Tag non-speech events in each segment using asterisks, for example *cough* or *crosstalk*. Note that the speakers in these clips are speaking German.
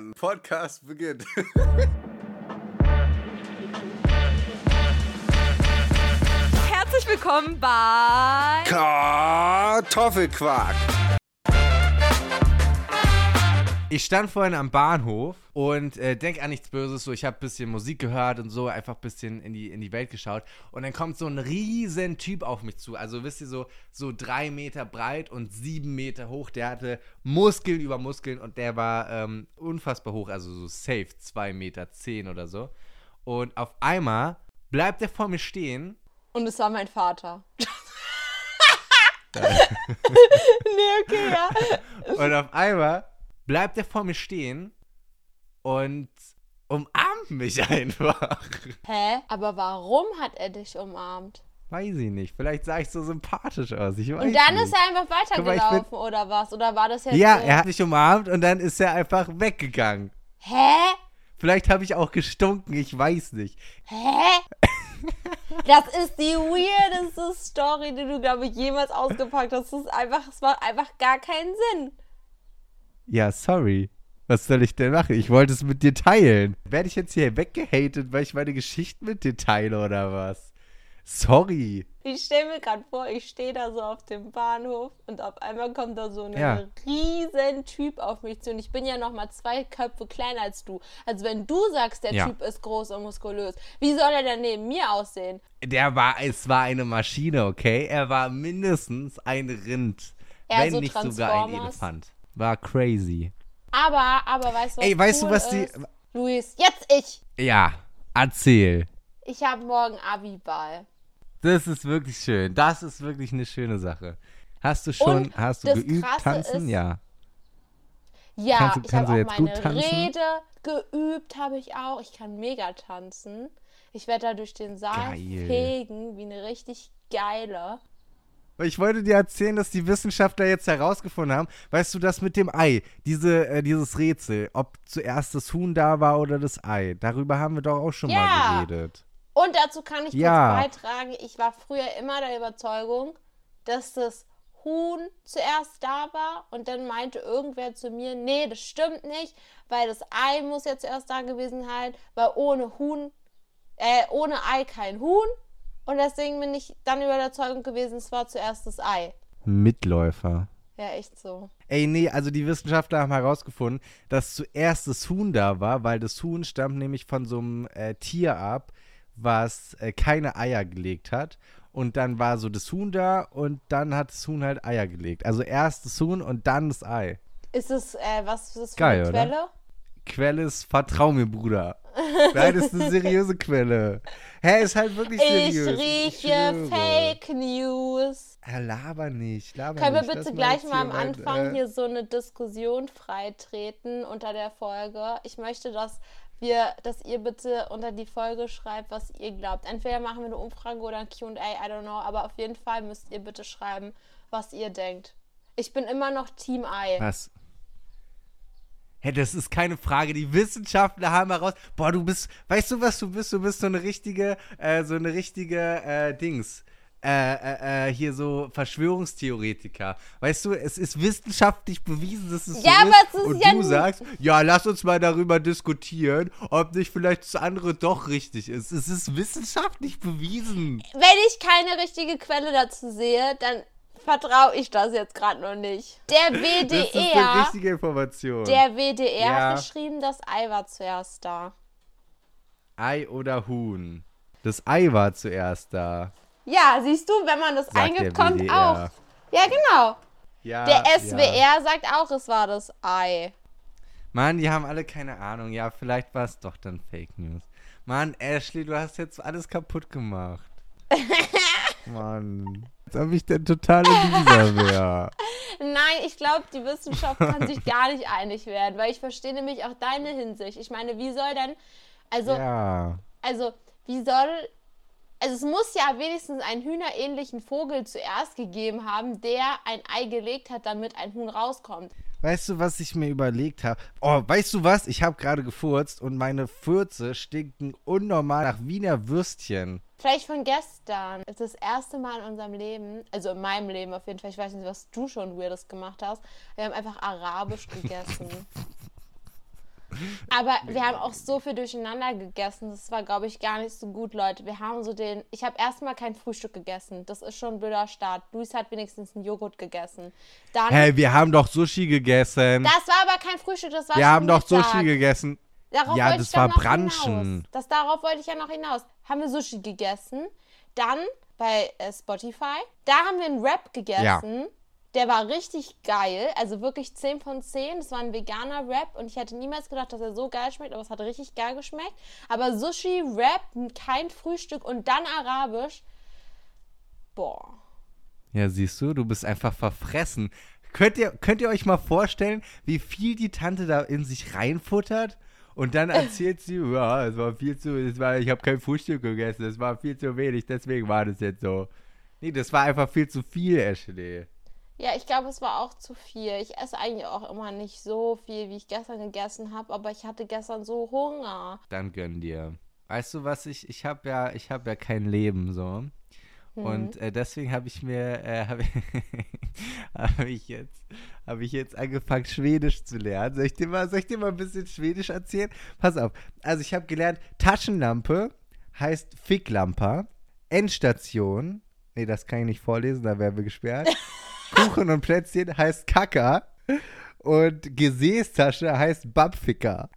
Time. Podcast beginnt. Herzlich willkommen bei Kartoffelquark. Ich stand vorhin am Bahnhof und äh, denk an nichts Böses, so ich habe ein bisschen Musik gehört und so, einfach ein bisschen in die, in die Welt geschaut. Und dann kommt so ein riesen Typ auf mich zu. Also wisst ihr, so, so drei Meter breit und sieben Meter hoch. Der hatte Muskeln über Muskeln und der war ähm, unfassbar hoch, also so safe, zwei Meter zehn oder so. Und auf einmal bleibt er vor mir stehen. Und es war mein Vater. *laughs* nee, okay, ja. Und auf einmal bleibt er vor mir stehen und umarmt mich *laughs* einfach. Hä? Aber warum hat er dich umarmt? Weiß ich nicht. Vielleicht sah ich so sympathisch aus. Ich weiß Und dann nicht. ist er einfach Guck mal, weitergelaufen, oder was? Oder war das jetzt Ja, so? er hat mich umarmt und dann ist er einfach weggegangen. Hä? Vielleicht habe ich auch gestunken, ich weiß nicht. Hä? *laughs* Das ist die weirdeste Story, die du, glaube ich, jemals ausgepackt hast. Das ist einfach, es macht einfach gar keinen Sinn. Ja, sorry. Was soll ich denn machen? Ich wollte es mit dir teilen. Werde ich jetzt hier weggehatet, weil ich meine Geschichten mit dir teile oder was? Sorry. Ich stelle mir gerade vor, ich stehe da so auf dem Bahnhof und auf einmal kommt da so ein Ja. riesen Typ auf mich zu. Und ich bin ja noch mal zwei Köpfe kleiner als du. Also wenn du sagst, der Ja. Typ ist groß und muskulös, wie soll er denn neben mir aussehen? Der war, es war eine Maschine, okay? Er war mindestens ein Rind. Eher wenn so nicht sogar ein? Elefant. War crazy. Aber, aber weißt du was Ey, weißt cool du, was die- ist? Luis, jetzt ich. Ja, erzähl. Ich habe morgen Abi-Ball. Das ist wirklich schön. Das ist wirklich eine schöne Sache. Hast du schon, Und hast du das geübt Krasse tanzen? ist- ja. Ja, Kannst du- ich kannst habe du auch jetzt gut meine tanzen? Rede geübt, habe ich auch. Ich kann mega tanzen. Ich werde da durch den Saal Geil. fegen, wie eine richtig geile. Ich wollte dir erzählen, dass die Wissenschaftler jetzt herausgefunden haben, weißt du, das mit dem Ei, diese, äh, dieses Rätsel, ob zuerst das Huhn da war oder das Ei, darüber haben wir doch auch schon Ja. mal geredet. Und dazu kann ich Ja. kurz beitragen, ich war früher immer der Überzeugung, dass das Huhn zuerst da war und dann meinte irgendwer zu mir, nee, das stimmt nicht, weil das Ei muss ja zuerst da gewesen sein, weil ohne Huhn, äh, ohne Ei kein Huhn. Und deswegen bin ich dann über der Überzeugung gewesen, es war zuerst das Ei. Mitläufer. Ja, echt so. Ey, nee, also die Wissenschaftler haben herausgefunden, dass zuerst das Huhn da war, weil das Huhn stammt nämlich von so einem äh, Tier ab, was äh, keine Eier gelegt hat. Und dann war so das Huhn da und dann hat das Huhn halt Eier gelegt. Also erst das Huhn und dann das Ei. Ist es, äh, was ist das für Geil, eine oder? Quelle? Ist, vertrau mir, Bruder. Nein, das ist eine seriöse Quelle. Hä, ist halt wirklich Ich seriös. rieche schwöre. Fake News. Ja, laber nicht, laber Können wir nicht. bitte Lass gleich mal am Anfang äh, hier so eine Diskussion freitreten unter der Folge? Ich möchte, dass wir, dass ihr bitte unter die Folge schreibt, was ihr glaubt. Entweder machen wir eine Umfrage oder ein Q&A, I don't know, aber auf jeden Fall müsst ihr bitte schreiben, was ihr denkt. Ich bin immer noch Team Ei. Was? Hä, das ist keine Frage. Die Wissenschaftler haben heraus. Boah, du bist. Weißt du, was du bist? Du bist so eine richtige, äh, so eine richtige äh, Dings. Äh, äh, äh, hier so Verschwörungstheoretiker. Weißt du, es ist wissenschaftlich bewiesen, dass es Ja, so aber ist. es ist und ja du sagst, ja, lass uns mal darüber diskutieren, ob nicht vielleicht das andere doch richtig ist. Es ist wissenschaftlich bewiesen. Wenn ich keine richtige Quelle dazu sehe, dann vertraue ich das jetzt gerade noch nicht. Der Das ist eine WDR, richtige Information. der WDR Ja. hat geschrieben, das Ei war zuerst da. Ei oder Huhn? Das Ei war zuerst da. Ja, siehst du, wenn man das Sagt kommt WDR. auch. Ja, genau. Ja, Der ja. SWR sagt auch, es war das Ei. Mann, die haben alle keine Ahnung. Ja, vielleicht war es doch dann Fake News. Mann, Ashley, du hast jetzt alles kaputt gemacht. *laughs* Mann. Als ob ich der totale Loser wäre. *laughs* Nein, ich glaube, die Wissenschaft kann sich gar nicht einig werden, weil ich verstehe nämlich auch deine Hinsicht. Ich meine, wie soll denn, also, Ja. also, wie soll, also es muss ja wenigstens einen hühnerähnlichen Vogel zuerst gegeben haben, der ein Ei gelegt hat, damit ein Huhn rauskommt. Weißt du, was ich mir überlegt habe? Oh, weißt du was? Ich habe gerade gefurzt und meine Fürze stinken unnormal nach Wiener Würstchen. Vielleicht von gestern. Es ist das erste Mal in unserem Leben, also in meinem Leben auf jeden Fall, ich weiß nicht, was du schon Weirdes gemacht hast. Wir haben einfach arabisch gegessen. *laughs* Aber wir haben auch so viel durcheinander gegessen. Das war, glaube ich, gar nicht so gut, Leute. Wir haben so den. Ich habe erstmal kein Frühstück gegessen. Das ist schon ein blöder Start. Luis hat wenigstens einen Joghurt gegessen. Dann. Hey, wir haben doch Sushi gegessen. das war aber kein Frühstück, das war wir haben doch Mittag. Sushi gegessen. Darauf Ja, das war. Hinaus. Das, darauf wollte ich ja noch hinaus. Haben wir Sushi gegessen. Dann bei äh, Spotify. Da haben wir einen Wrap gegessen. Der war richtig geil. Also wirklich 10 von 10. Das war ein veganer Wrap. Und ich hätte niemals gedacht, dass er so geil schmeckt. Aber es hat richtig geil geschmeckt. Aber Sushi, Wrap, kein Frühstück und dann Arabisch. Boah. Ja, siehst du, du bist einfach verfressen. Könnt ihr, könnt ihr euch mal vorstellen, wie viel die Tante da in sich reinfuttert? Und dann erzählt sie, *laughs* ja, es war viel zu, es war, ich habe kein Frühstück gegessen, es war viel zu wenig, deswegen war das jetzt so. Nee, das war einfach viel zu viel, Ashley. Ja, ich glaube, es war auch zu viel. Ich esse eigentlich auch immer nicht so viel, wie ich gestern gegessen habe. Aber ich hatte gestern so Hunger. Dann gönn dir. Weißt du was, ich, ich habe ja, ich habe ja kein Leben so. Und äh, deswegen habe ich mir, äh, habe *laughs* hab ich jetzt, habe ich jetzt angefangen Schwedisch zu lernen. Soll ich dir mal, soll ich dir mal ein bisschen Schwedisch erzählen? Pass auf. Also ich habe gelernt, Taschenlampe heißt Ficklampa, Endstation, nee, das kann ich nicht vorlesen, da wären wir gesperrt. *laughs* Kuchen und Plätzchen heißt Kaka und Gesäßtasche heißt Babficker.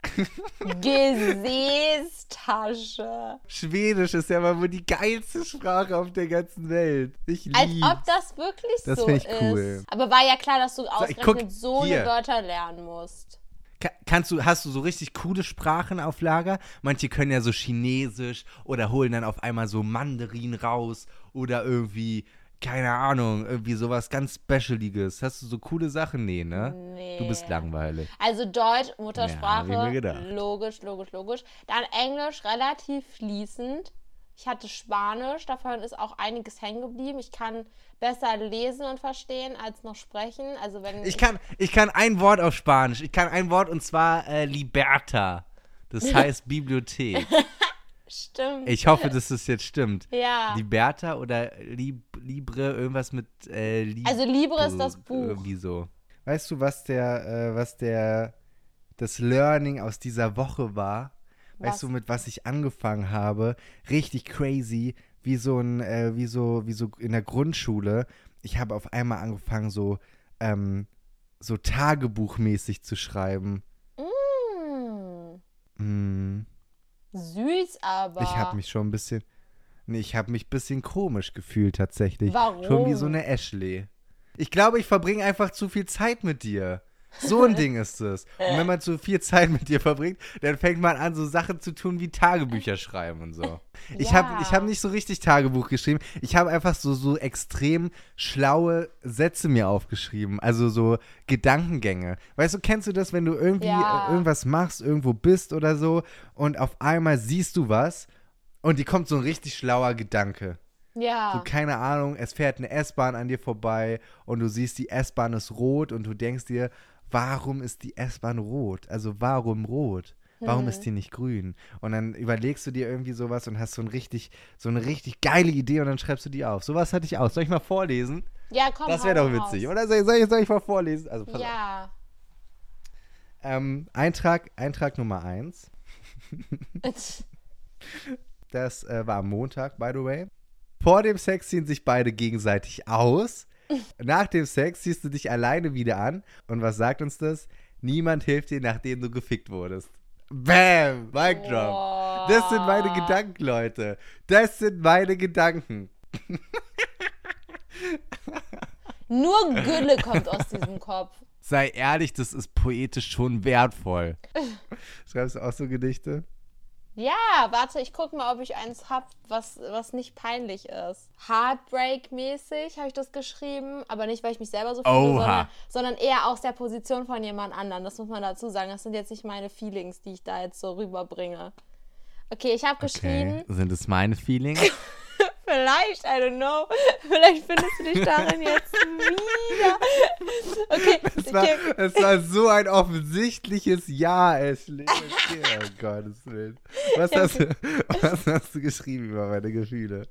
Gesäßtasche. Schwedisch ist ja mal wohl die geilste Sprache auf der ganzen Welt. Ich lieb's. Als ob das wirklich Das so ich ist. cool. Aber war ja klar, dass du ausgerechnet so hier. eine Wörter lernen musst. Ka- Kannst du, hast du so richtig coole Sprachen auf Lager? Manche können ja so Chinesisch oder holen dann auf einmal so Mandarin raus oder irgendwie, keine Ahnung, irgendwie sowas ganz Specialiges. Hast du so coole Sachen? Nee, ne? Nee. Du bist langweilig. Also Deutsch, Ja, Muttersprache, gedacht. logisch, logisch, logisch. Dann Englisch relativ fließend. Ich hatte Spanisch, davon ist auch einiges hängen geblieben. Ich kann besser lesen und verstehen als noch sprechen. Also wenn Ich kann, ich kann ein Wort auf Spanisch. Ich kann ein Wort und zwar äh, Liberta. Das *laughs* heißt Bibliothek. *laughs* stimmt. Ich hoffe, dass das jetzt stimmt. *laughs* ja. Liberta oder Lib Libre, irgendwas mit äh, Lib Also Libre ist das Buch. Irgendwie so. Weißt du, was der, äh, was der, das Learning aus dieser Woche war? Weißt Was? du, mit was ich angefangen habe? Richtig crazy, wie so ein, äh, wie so, wie so in der Grundschule. Ich habe auf einmal angefangen, so, ähm, so Tagebuchmäßig zu schreiben. Mm, Hm. Süß aber. Ich habe mich schon ein bisschen. Nee, ich habe mich ein bisschen komisch gefühlt tatsächlich. Warum? Schon wie so eine Ashley. Ich glaube, ich verbringe einfach zu viel Zeit mit dir. So ein Ding ist es. Und wenn man zu viel Zeit mit dir verbringt, dann fängt man an, so Sachen zu tun wie Tagebücher schreiben und so. Ich Ja. habe ich hab nicht so richtig Tagebuch geschrieben. Ich habe einfach so, so extrem schlaue Sätze mir aufgeschrieben. Also so Gedankengänge. Weißt du, kennst du das, wenn du irgendwie Ja. äh, irgendwas machst, irgendwo bist oder so und auf einmal siehst du was und dir kommt so ein richtig schlauer Gedanke. Ja. So, keine Ahnung, es fährt eine S-Bahn an dir vorbei und du siehst, die S-Bahn ist rot und du denkst dir, warum ist die S-Bahn rot? Also warum rot? Warum ist die nicht grün? Und dann überlegst du dir irgendwie sowas und hast so, ein richtig, so eine richtig geile Idee und dann schreibst du die auf. Sowas hatte ich auch. Soll ich mal vorlesen? ja, komm. das wäre doch raus. witzig. Oder soll, soll, ich, soll ich mal vorlesen? Also pass auf. Ja. Ähm, Eintrag, Eintrag Nummer 1. *laughs* Das äh, war am Montag, by the way. Vor dem Sex ziehen sich beide gegenseitig aus. Nach dem Sex ziehst du dich alleine wieder an. Und was sagt uns das? Niemand hilft dir, nachdem du gefickt wurdest. Bam! Mic drop. Das sind meine. Gedanken, Leute. Das sind meine Gedanken. Nur Gülle kommt aus diesem Kopf. Sei ehrlich, das ist poetisch schon wertvoll. *laughs* Schreibst du auch so Gedichte? Ja, warte, ich guck mal, ob ich eins hab, was, was nicht peinlich ist. Heartbreak-mäßig habe ich das geschrieben, aber nicht, weil ich mich selber so fühle, sondern, sondern eher aus der Position von jemand anderem. Das muss man dazu sagen. Das sind jetzt nicht meine Feelings, die ich da jetzt so rüberbringe. Okay, ich habe geschrieben, Okay. Sind es meine Feelings? *laughs* vielleicht, I don't know, *laughs* vielleicht findest du dich darin jetzt wieder. Okay, *laughs* Es war, okay. es war so ein offensichtliches Ja, Ashley. Okay, *laughs* oh Gottes Willen. Was hast, was hast du geschrieben über meine Gefühle?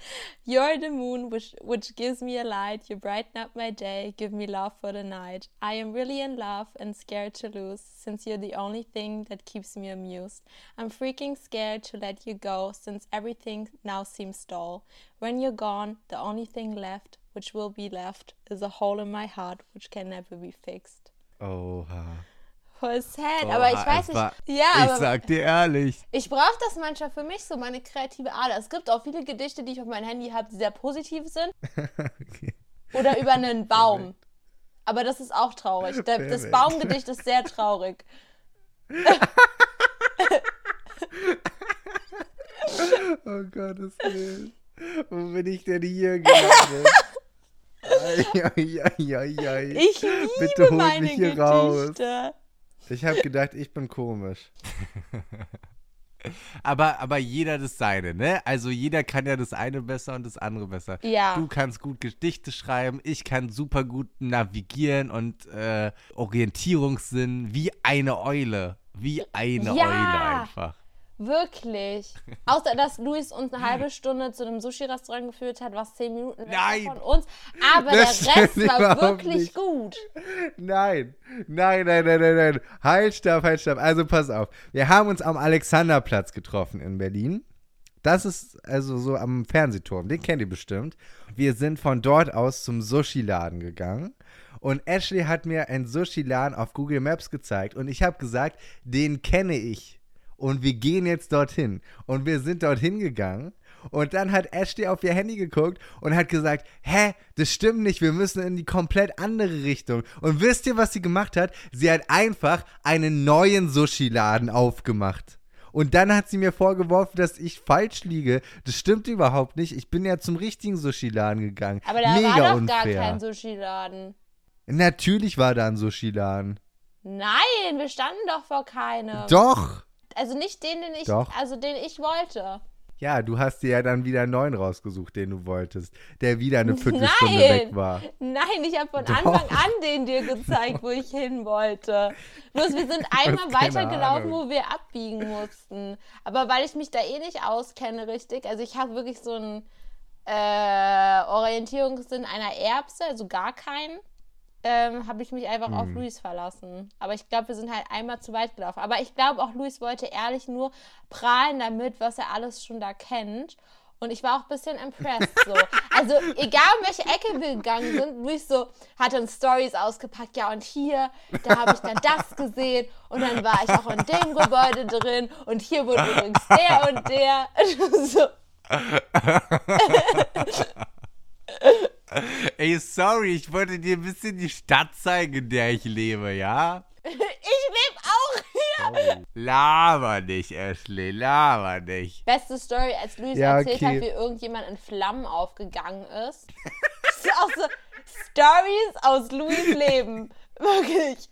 *laughs* You're the moon which, which gives me a light. You brighten up my day, give me love for the night. I am really in love and scared to lose, since you're the only thing that keeps me amused. I'm freaking scared to let you go, since everything now seems dull. When you're gone, the only thing left, which will be left, is a hole in my heart which can never be fixed. Oh, Oha. Voll sad, aber ich weiß nicht. war- ja, ich sag dir ehrlich. ich brauche das manchmal für mich so, meine kreative Ader. Es gibt auch viele Gedichte, die ich auf meinem Handy habe, die sehr positiv sind. *laughs* okay. Oder über einen *laughs* Baum. Aber das ist auch traurig. Da- Das. Baumgedicht ist sehr traurig. *laughs* Oh Gottes Willen. Wo bin ich denn hier gelandet? Ich liebe Bitte holt meine mich hier Gedichte. raus. Ich habe gedacht, ich bin komisch. *laughs* aber, aber jeder das seine, ne? Also jeder kann ja das eine besser und das andere besser. Ja. Du kannst gut Gedichte schreiben, ich kann super gut navigieren und äh, Orientierungssinn wie eine Eule. Wie eine Ja. Eule einfach. Wirklich. *laughs* Außer, dass Luis uns eine halbe Stunde zu einem Sushi-Restaurant geführt hat, was zehn Minuten Nein. von uns. Aber Das der Rest war wirklich nicht. gut. Nein, nein, nein, nein, nein, nein. Halt, stopp, halt, stopp. Also pass auf. Wir haben uns am Alexanderplatz getroffen in Berlin. Das ist also so am Fernsehturm. Den kennt ihr bestimmt. Wir sind von dort aus zum Sushi-Laden gegangen. Und Ashley hat mir einen Sushi-Laden auf Google Maps gezeigt. Und ich habe gesagt, den kenne ich. Und wir gehen jetzt dorthin. Und wir sind dorthin gegangen. Und dann hat Ashley auf ihr Handy geguckt und hat gesagt, hä, das stimmt nicht, wir müssen in die komplett andere Richtung. Und wisst ihr, was sie gemacht hat? Sie hat einfach einen neuen Sushi-Laden aufgemacht. Und dann hat sie mir vorgeworfen, dass ich falsch liege. Das stimmt überhaupt nicht. Ich bin ja zum richtigen Sushi-Laden gegangen. Aber da Mega war doch unfair. gar kein Sushi-Laden. Natürlich war da ein Sushi-Laden. Nein, wir standen doch vor keinem. Doch. Also nicht den, den ich, Doch. also den ich wollte. Ja, du hast dir ja dann wieder einen neuen rausgesucht, den du wolltest, der wieder eine Viertelstunde Nein. weg war. Nein, ich habe von Doch. Anfang an den dir gezeigt, wo ich hin wollte. Bloß wir sind *laughs* einmal weitergelaufen, wo wir abbiegen mussten. Aber weil ich mich da eh nicht auskenne, richtig, also ich habe wirklich so einen äh, Orientierungssinn einer Erbse, also gar keinen, ähm, habe ich mich einfach Hm. auf Luis verlassen. Aber ich glaube, wir sind halt einmal zu weit gelaufen. Aber ich glaube auch, Luis wollte ehrlich nur prahlen damit, was er alles schon da kennt. Und ich war auch ein bisschen impressed so. *laughs* Also egal um welche Ecke wir gegangen sind, Luis so hat dann Stories ausgepackt, ja und hier, da habe ich dann das gesehen und dann war ich auch in dem Gebäude drin und hier wurde übrigens der und der. *laughs* so, *laughs* Ey, sorry, ich wollte dir ein bisschen die Stadt zeigen, in der ich lebe, ja? *laughs* ich lebe auch hier. Laber nicht, Ashley, laber nicht. Beste Story, als Luis Ja, erzählt okay. hat, wie irgendjemand in Flammen aufgegangen ist. Das *laughs* ist auch so Stories aus Louis Leben. *laughs* Wirklich.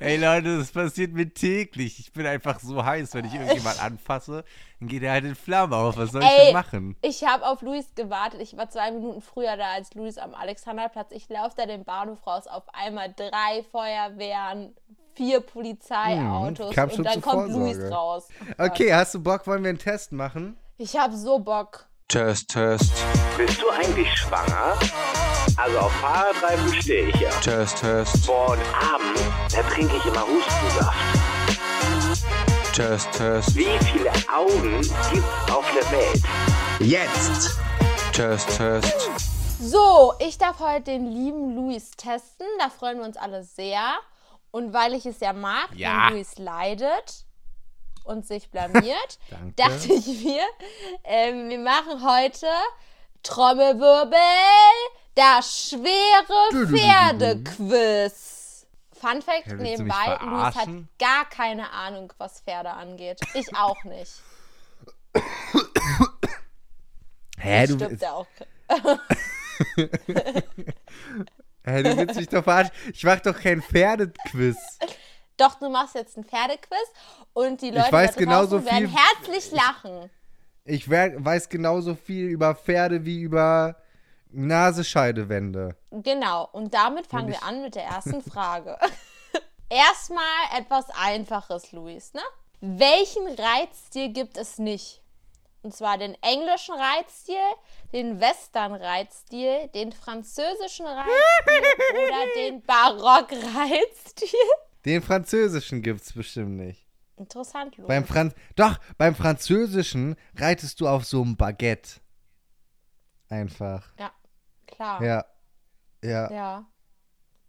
Ey, Leute, das passiert mir täglich. Ich bin einfach so heiß, wenn ich irgendjemand anfasse, dann geht er halt in Flammen auf. Was soll ich Ey, denn machen? ich habe auf Luis gewartet. Ich war zwei Minuten früher da als Luis am Alexanderplatz. Ich laufe da den Bahnhof raus. Auf einmal drei Feuerwehren, vier Polizeiautos Hm, und dann kommt Vorsorge. Luis raus. Oh. Okay, hast du Bock, wollen wir einen Test machen? Ich habe so Bock. Test, Test, Bist du eigentlich schwanger? Also auf Fahrradreifen stehe ich ja. Test, Test, Boah, und abends, da trinke ich immer Hustensaft. Test, Test, Wie viele Augen gibt's auf der Welt? Jetzt! Test, Test, So, ich darf heute den lieben Luis testen. Da freuen wir uns alle sehr. Und weil ich es ja mag, Ja. wenn Luis leidet und sich blamiert, *laughs* dachte ich mir, ähm, wir machen heute Trommelwirbel, das schwere Pferdequiz. Fun Fact Ja, nebenbei, Luis hat gar keine Ahnung, was Pferde angeht. Ich auch nicht. Hä, du, Stimmt auch. *laughs* hä, du willst mich doch verarschen. Ich mach doch kein Pferdequiz. Doch, du machst jetzt ein Pferdequiz und die Leute weiß da genauso werden viel- herzlich lachen. Ich weiß genauso viel über Pferde wie über Nasenscheidewände. Genau, und damit fangen wir an mit der ersten Frage. *laughs* Erstmal etwas Einfaches, Luis, ne? Welchen Reiztier gibt es nicht? Und zwar den englischen Reitstil, den Western-Reitstil, den französischen Reitstil oder *laughs* den Barock-Reitstil. Den französischen gibt's bestimmt nicht. Interessant, Louis. Beim Franz Doch, beim französischen reitest du auf so einem Baguette. Einfach. ja, klar. Ja. Ja. Ja.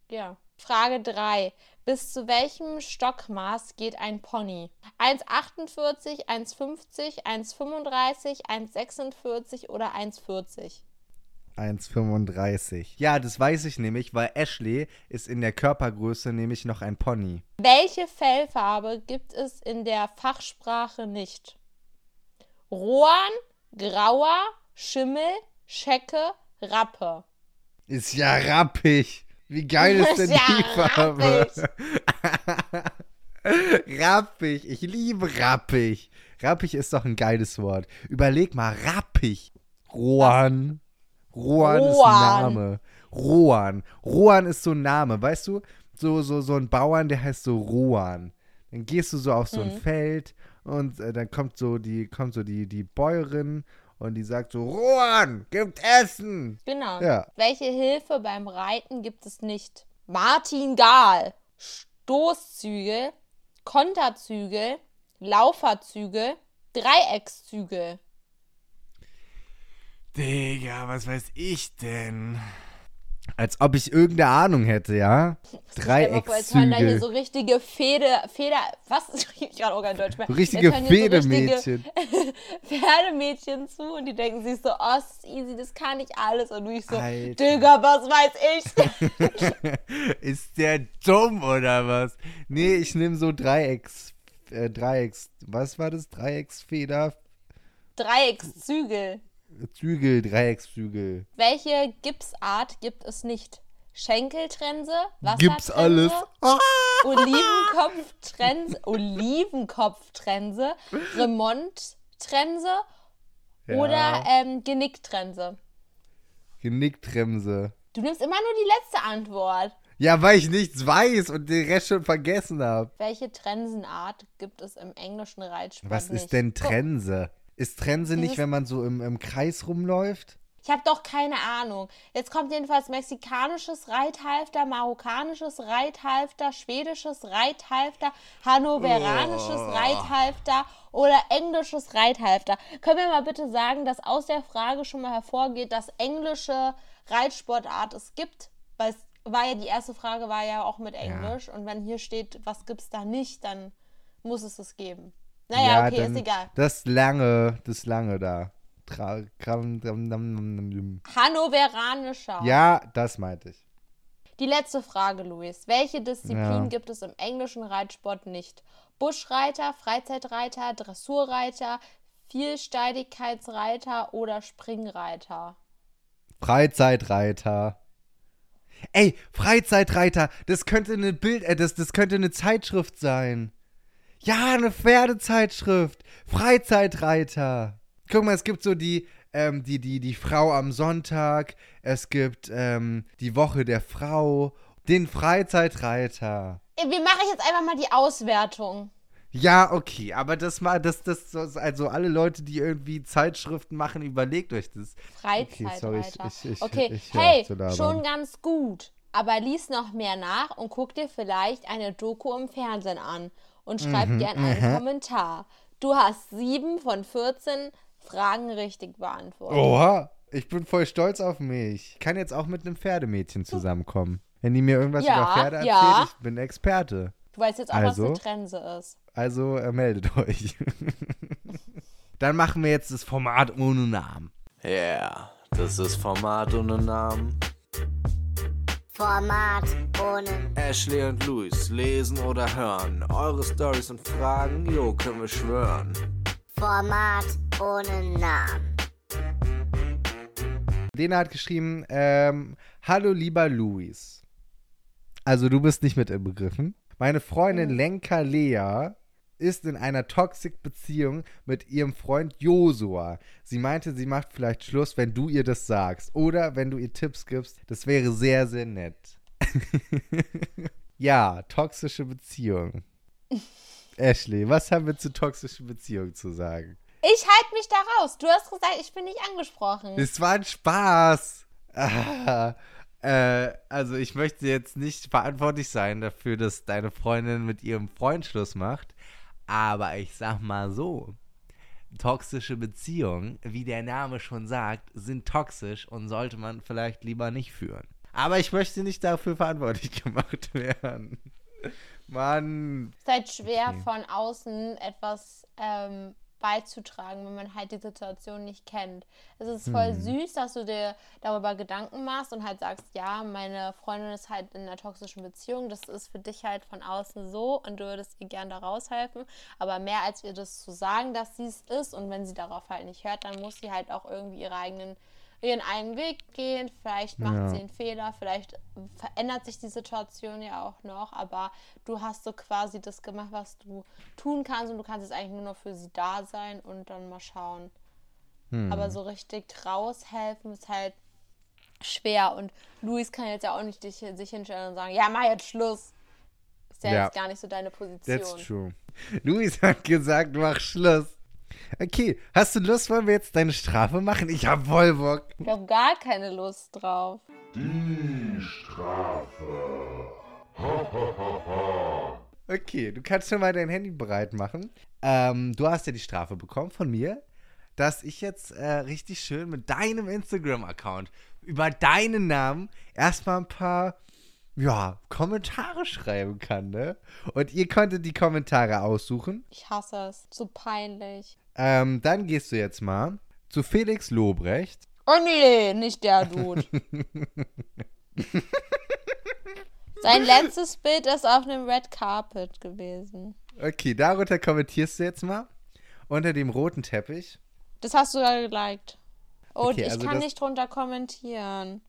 Ja. Frage 3. Bis zu welchem Stockmaß geht ein Pony? 1,48, 1,50, 1,35, 1,46 oder 1,40? 1,35. Ja, das weiß ich nämlich, weil Ashley ist in der Körpergröße nämlich noch ein Pony. Welche Fellfarbe gibt es in der Fachsprache nicht? Rohan, Grauer, Schimmel, Schecke, Rappe. Ist ja rappig. Wie geil ist denn Ja, die Farbe? *laughs* rappig. Ich liebe rappig. Rappig ist doch ein geiles Wort. Überleg mal, rappig. Rohan. Rohan ist ein Rohan. Name. Rohan. Rohan ist so ein Name, weißt du? So, so, so ein Bauern, der heißt so Rohan. Dann gehst du so auf so ein Feld und äh, dann kommt so die, kommt so die, die Bäuerin und die sagt so, Rohan, gibt Essen. Genau. Ja. Welche Hilfe beim Reiten gibt es nicht? Martingal, Stoßzügel, Konterzügel, Lauferzügel, Dreieckszügel. Digga, was weiß ich denn? Als ob ich irgendeine Ahnung hätte, ja? Vor, Jetzt hören da hier so richtige Fede, Feder, was? *laughs* Ich kann auch kein Deutsch mehr. Richtige hier so. *laughs* Pferdemädchen zu und die denken sich so, oh, das ist easy, das kann ich alles. Und du ich so, Alter. Digga, was weiß ich? *laughs* Ist der dumm oder was? Nee, ich nehme so Dreiecks. Äh, Dreiecks. Was war das? Dreiecksfeder? Dreieckszügel. Zügel, Dreieckszügel. Welche Gipsart gibt es nicht? Schenkeltrense, Wassertrense, Gibt's alles? *laughs* Olivenkopftrense, Olivenkopftrense, Remonttrense oder ähm, Genicktrense. Genicktremse. Du nimmst immer nur die letzte Antwort. Ja, weil ich nichts weiß und den Rest schon vergessen habe. Welche Trensenart gibt es im englischen Reitsport Was nicht? ist denn Guck, Trense? Ist Trense nicht, Dieses- wenn man so im, im Kreis rumläuft? Ich habe doch keine Ahnung. Jetzt kommt jedenfalls mexikanisches Reithalfter, marokkanisches Reithalfter, schwedisches Reithalfter, hannoveranisches Oh. Reithalfter oder englisches Reithalfter. Können wir mal bitte sagen, dass aus der Frage schon mal hervorgeht, dass englische Reitsportart es gibt? Weil es war ja die erste Frage war ja auch mit Englisch und wenn hier steht, was gibt's da nicht, dann muss es es geben. Naja, okay, dann ist egal. Das lange, das lange da. Tra kram, dam, dam, dam. Hannoveranischer. Ja, das meinte ich. Die letzte Frage, Luis. Welche Disziplin Ja. gibt es im englischen Reitsport nicht? Buschreiter, Freizeitreiter, Dressurreiter, Vielsteidigkeitsreiter oder Springreiter? Freizeitreiter. Ey, Freizeitreiter, das könnte eine Bild, äh, das, das könnte eine Zeitschrift sein. Ja, eine Pferdezeitschrift. Freizeitreiter. Guck mal, es gibt so die, ähm, die, die, die Frau am Sonntag. Es gibt ähm, die Woche der Frau. Den Freizeitreiter. Äh, Wir machen jetzt einfach mal die Auswertung. Ja, okay, aber das mal, das, das, das, also alle Leute, die irgendwie Zeitschriften machen, überlegt euch das. Freizeitreiter. sorry, ich- ich- ich- okay, ich hey, schon ganz gut. Aber lies noch mehr nach und guck dir vielleicht eine Doku im Fernsehen an und schreib Mhm, gern einen Kommentar. Du hast sieben von 14 Fragen richtig beantwortet. Oha, ich bin voll stolz auf mich. Ich kann jetzt auch mit einem Pferdemädchen zusammenkommen. Wenn die mir irgendwas Ja, über Pferde erzählt, ja. ich bin Experte. Du weißt jetzt auch, Also? was eine Trense ist. Also äh, meldet euch. *laughs* Dann machen wir jetzt das Format ohne Namen. Ja, yeah, das ist Format ohne Namen. Format ohne Ashley und Luis lesen oder hören. Eure Stories und Fragen, jo, können wir schwören. Format ohne Namen. Lena hat geschrieben, ähm, hallo lieber Luis. Also du bist nicht mit inbegriffen. Meine Freundin Lenka Lea ist in einer Toxic-Beziehung mit ihrem Freund Josua. Sie meinte, sie macht vielleicht Schluss, wenn du ihr das sagst. Oder wenn du ihr Tipps gibst. Das wäre sehr, sehr nett. *laughs* ja, toxische Beziehung. Ashley, was haben wir zu toxischen Beziehungen zu sagen? Ich halte mich da raus. Du hast gesagt, ich bin nicht angesprochen. Es war ein Spaß. Ah, *laughs* äh, also ich möchte jetzt nicht verantwortlich sein dafür, dass deine Freundin mit ihrem Freund Schluss macht. Aber ich sag mal so, toxische Beziehungen, wie der Name schon sagt, sind toxisch und sollte man vielleicht lieber nicht führen. Aber ich möchte nicht dafür verantwortlich *laughs* gemacht werden. Mann. Es ist halt schwer Okay. von außen etwas ähm, beizutragen, wenn man halt die Situation nicht kennt. Es ist voll Hm. süß, dass du dir darüber Gedanken machst und halt sagst, ja, meine Freundin ist halt in einer toxischen Beziehung, das ist für dich halt von außen so und du würdest ihr gern da raushelfen, aber mehr als ihr das zu sagen, dass sie es ist und wenn sie darauf halt nicht hört, dann muss sie halt auch irgendwie ihre eigenen ihren eigenen Weg gehen. Vielleicht macht Ja. sie einen Fehler, vielleicht verändert sich die Situation ja auch noch, aber du hast so quasi das gemacht, was du tun kannst und du kannst jetzt eigentlich nur noch für sie da sein und dann mal schauen. Hm. Aber so richtig raushelfen ist halt schwer und Luis kann jetzt ja auch nicht dich, sich hinstellen und sagen, ja, mach jetzt Schluss. Ist ja, Ja. jetzt gar nicht so deine Position. That's true. Luis hat gesagt, mach Schluss. Okay, hast du Lust, wollen wir jetzt deine Strafe machen? Ich hab voll Bock. Ich habe gar keine Lust drauf. *laughs* Okay, du kannst schon mal dein Handy bereit machen. Ähm, du hast ja die Strafe bekommen von mir, dass ich jetzt äh, richtig schön mit deinem Instagram-Account über deinen Namen erstmal ein paar, ja, Kommentare schreiben kann, ne? Und ihr konntet die Kommentare aussuchen. Ich hasse es. Zu peinlich. Ähm, dann gehst du jetzt mal zu Felix Lobrecht. Oh nee, nicht der Dude. *laughs* Sein letztes Bild ist auf einem Red Carpet gewesen. Okay, darunter kommentierst du jetzt mal. Unter dem roten Teppich. Das hast du ja geliked. Und Okay, ich also kann nicht drunter kommentieren.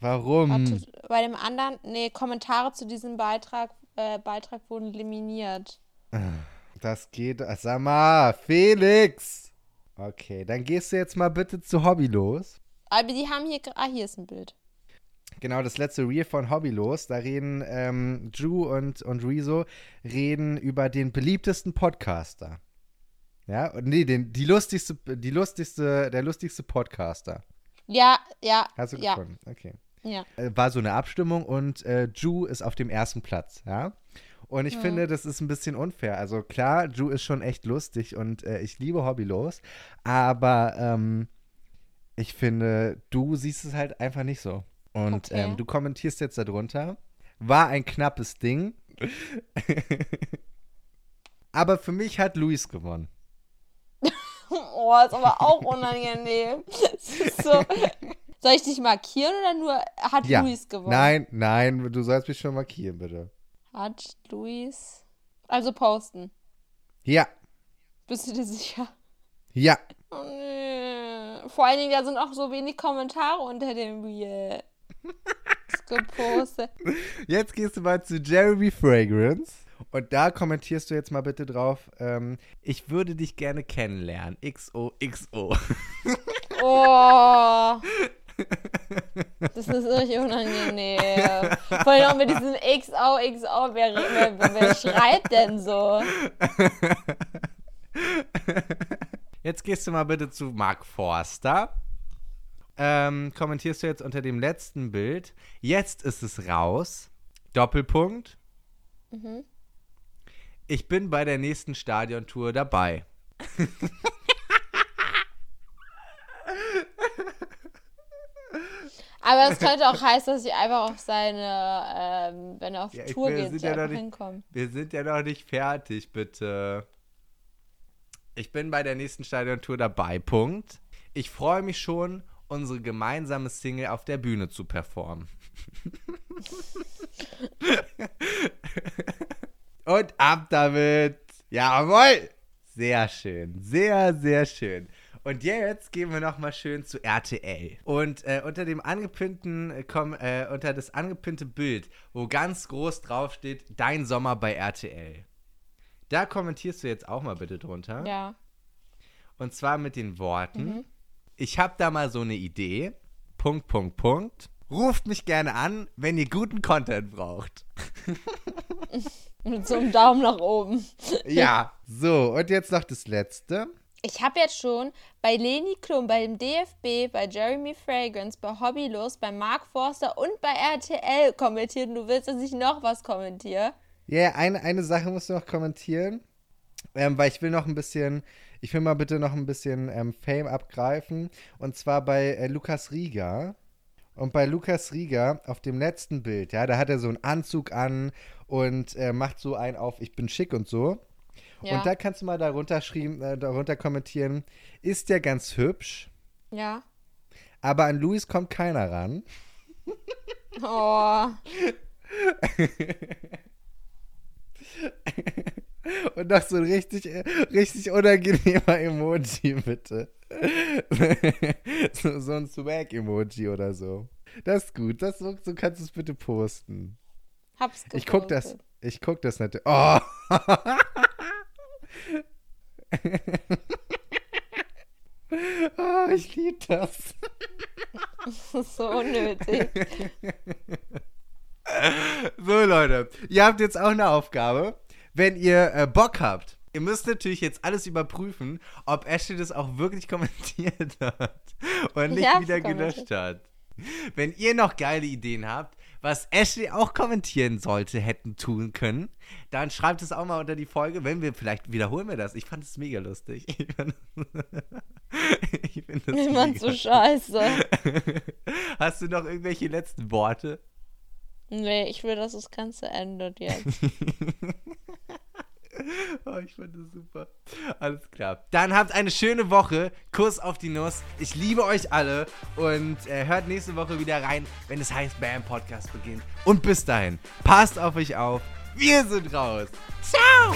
Warum? Warte, bei dem anderen, nee, Kommentare zu diesem Beitrag, äh, Beitrag wurden eliminiert. Das geht. äh, Sag mal, Felix! Okay, dann gehst du jetzt mal bitte zu Hobby los. Aber die haben hier, ah, hier ist ein Bild. Genau, das letzte Reel von Hobby los. Da reden ähm, Drew und, und Rezo reden über den beliebtesten Podcaster. Ja, und nee, den, die lustigste, die lustigste, der lustigste Podcaster. Ja, ja, Hast du ja, gefunden? Okay. ja. Äh, War so eine Abstimmung und äh, Drew ist auf dem ersten Platz, ja. Und ich finde, das ist ein bisschen unfair. Also klar, Drew ist schon echt lustig und äh, ich liebe Hobbylos, aber ähm, ich finde, du siehst es halt einfach nicht so. Und Okay. ähm, du kommentierst jetzt darunter. War ein knappes Ding. *laughs* aber für mich hat Luis gewonnen. *laughs* Oh, ist aber auch unangenehm. *laughs* So. Soll ich dich markieren oder nur hat Ja. Luis gewonnen? Nein, nein, du sollst mich schon markieren, bitte. Hat Luis. Also posten. Ja, Bist du dir sicher? ja. Oh, nee. Vor allen Dingen, da sind auch so wenig Kommentare unter dem Reel. Gepostet. *laughs* Jetzt gehst du mal zu Jeremy Fragrance. Und da kommentierst du jetzt mal bitte drauf, ähm, ich würde dich gerne kennenlernen. XOXO. Oh. *laughs* Das ist richtig unangenehm. Vor allem auch mit diesem XO, Wer, wer, wer schreibt denn so? Jetzt gehst du mal bitte zu Mark Forster. Ähm, kommentierst du jetzt unter dem letzten Bild. Jetzt ist es raus. Doppelpunkt. Ich bin bei der nächsten Stadiontour dabei. *laughs* Aber es könnte auch heißen, dass ich einfach auf seine, ähm, wenn er auf Ja, Tour wir geht, ja noch nicht- hinkommen. Wir sind ja noch nicht fertig, bitte. Ich bin bei der nächsten Stadiontour dabei. Punkt. Ich freue mich schon, unsere gemeinsame Single auf der Bühne zu performen. Und ab damit. Jawohl. Sehr schön. Sehr, sehr schön. Und jetzt gehen wir noch mal schön zu RTL. Und äh, unter dem angepinnten, äh, komm, äh, unter das angepinnte Bild, wo ganz groß drauf steht, Dein Sommer bei RTL. Da kommentierst du jetzt auch mal bitte drunter. Ja. Und zwar mit den Worten: Ich habe da mal so eine Idee. Punkt, Punkt, Punkt. Ruft mich gerne an, wenn ihr guten Content braucht. *laughs* Mit so einem Daumen nach oben. Ja. So, und jetzt noch das letzte. Ich habe jetzt schon bei Leni Klum, beim DFB, bei Jeremy Fragrance, bei Hobbylos, bei Mark Forster und bei RTL kommentiert. Und du willst, dass ich noch was kommentiere? Ja, yeah, eine, eine Sache musst du noch kommentieren. Ähm, weil ich will noch ein bisschen, ich will mal bitte noch ein bisschen ähm, Fame abgreifen. Und zwar bei äh, Lukas Rieger. Und bei Lukas Rieger auf dem letzten Bild, ja, da hat er so einen Anzug an und äh, macht so einen auf, ich bin schick und so. Ja. Und da kannst du mal darunter, schreiben, äh, darunter kommentieren, ist der ganz hübsch? Ja. Aber an Luis kommt keiner ran. Oh. Und noch so ein richtig, richtig unangenehmer Emoji, bitte. so, so ein Swag-Emoji oder so. Das ist gut. Das, so, so kannst du es bitte posten. Hab's gepostet. Ich guck das, ich guck das natürlich. Oh! *laughs* oh, *laughs* ich liebe das. so unnötig. So, Leute, ihr habt jetzt auch eine Aufgabe. Wenn ihr äh, Bock habt, ihr müsst natürlich jetzt alles überprüfen, ob Ashley das auch wirklich kommentiert hat und nicht wieder gelöscht hat. Wenn ihr noch geile Ideen habt, was Ashley auch kommentieren sollte, hätten tun können, dann schreibt es auch mal unter die Folge. Wenn wir, vielleicht wiederholen wir das. Ich fand es mega lustig. Ich *laughs* finde das Niemand so scheiße. *laughs* Hast du noch irgendwelche letzten Worte? Nee, ich will, dass das Ganze endet jetzt. *laughs* *laughs* oh, ich fand das super. Alles klar. Dann habt eine schöne Woche. Kuss auf die Nuss. Ich liebe euch alle. Und äh, hört nächste Woche wieder rein, wenn es heißt Bam Podcast beginnt. Und bis dahin, passt auf euch auf. Wir sind raus. Ciao.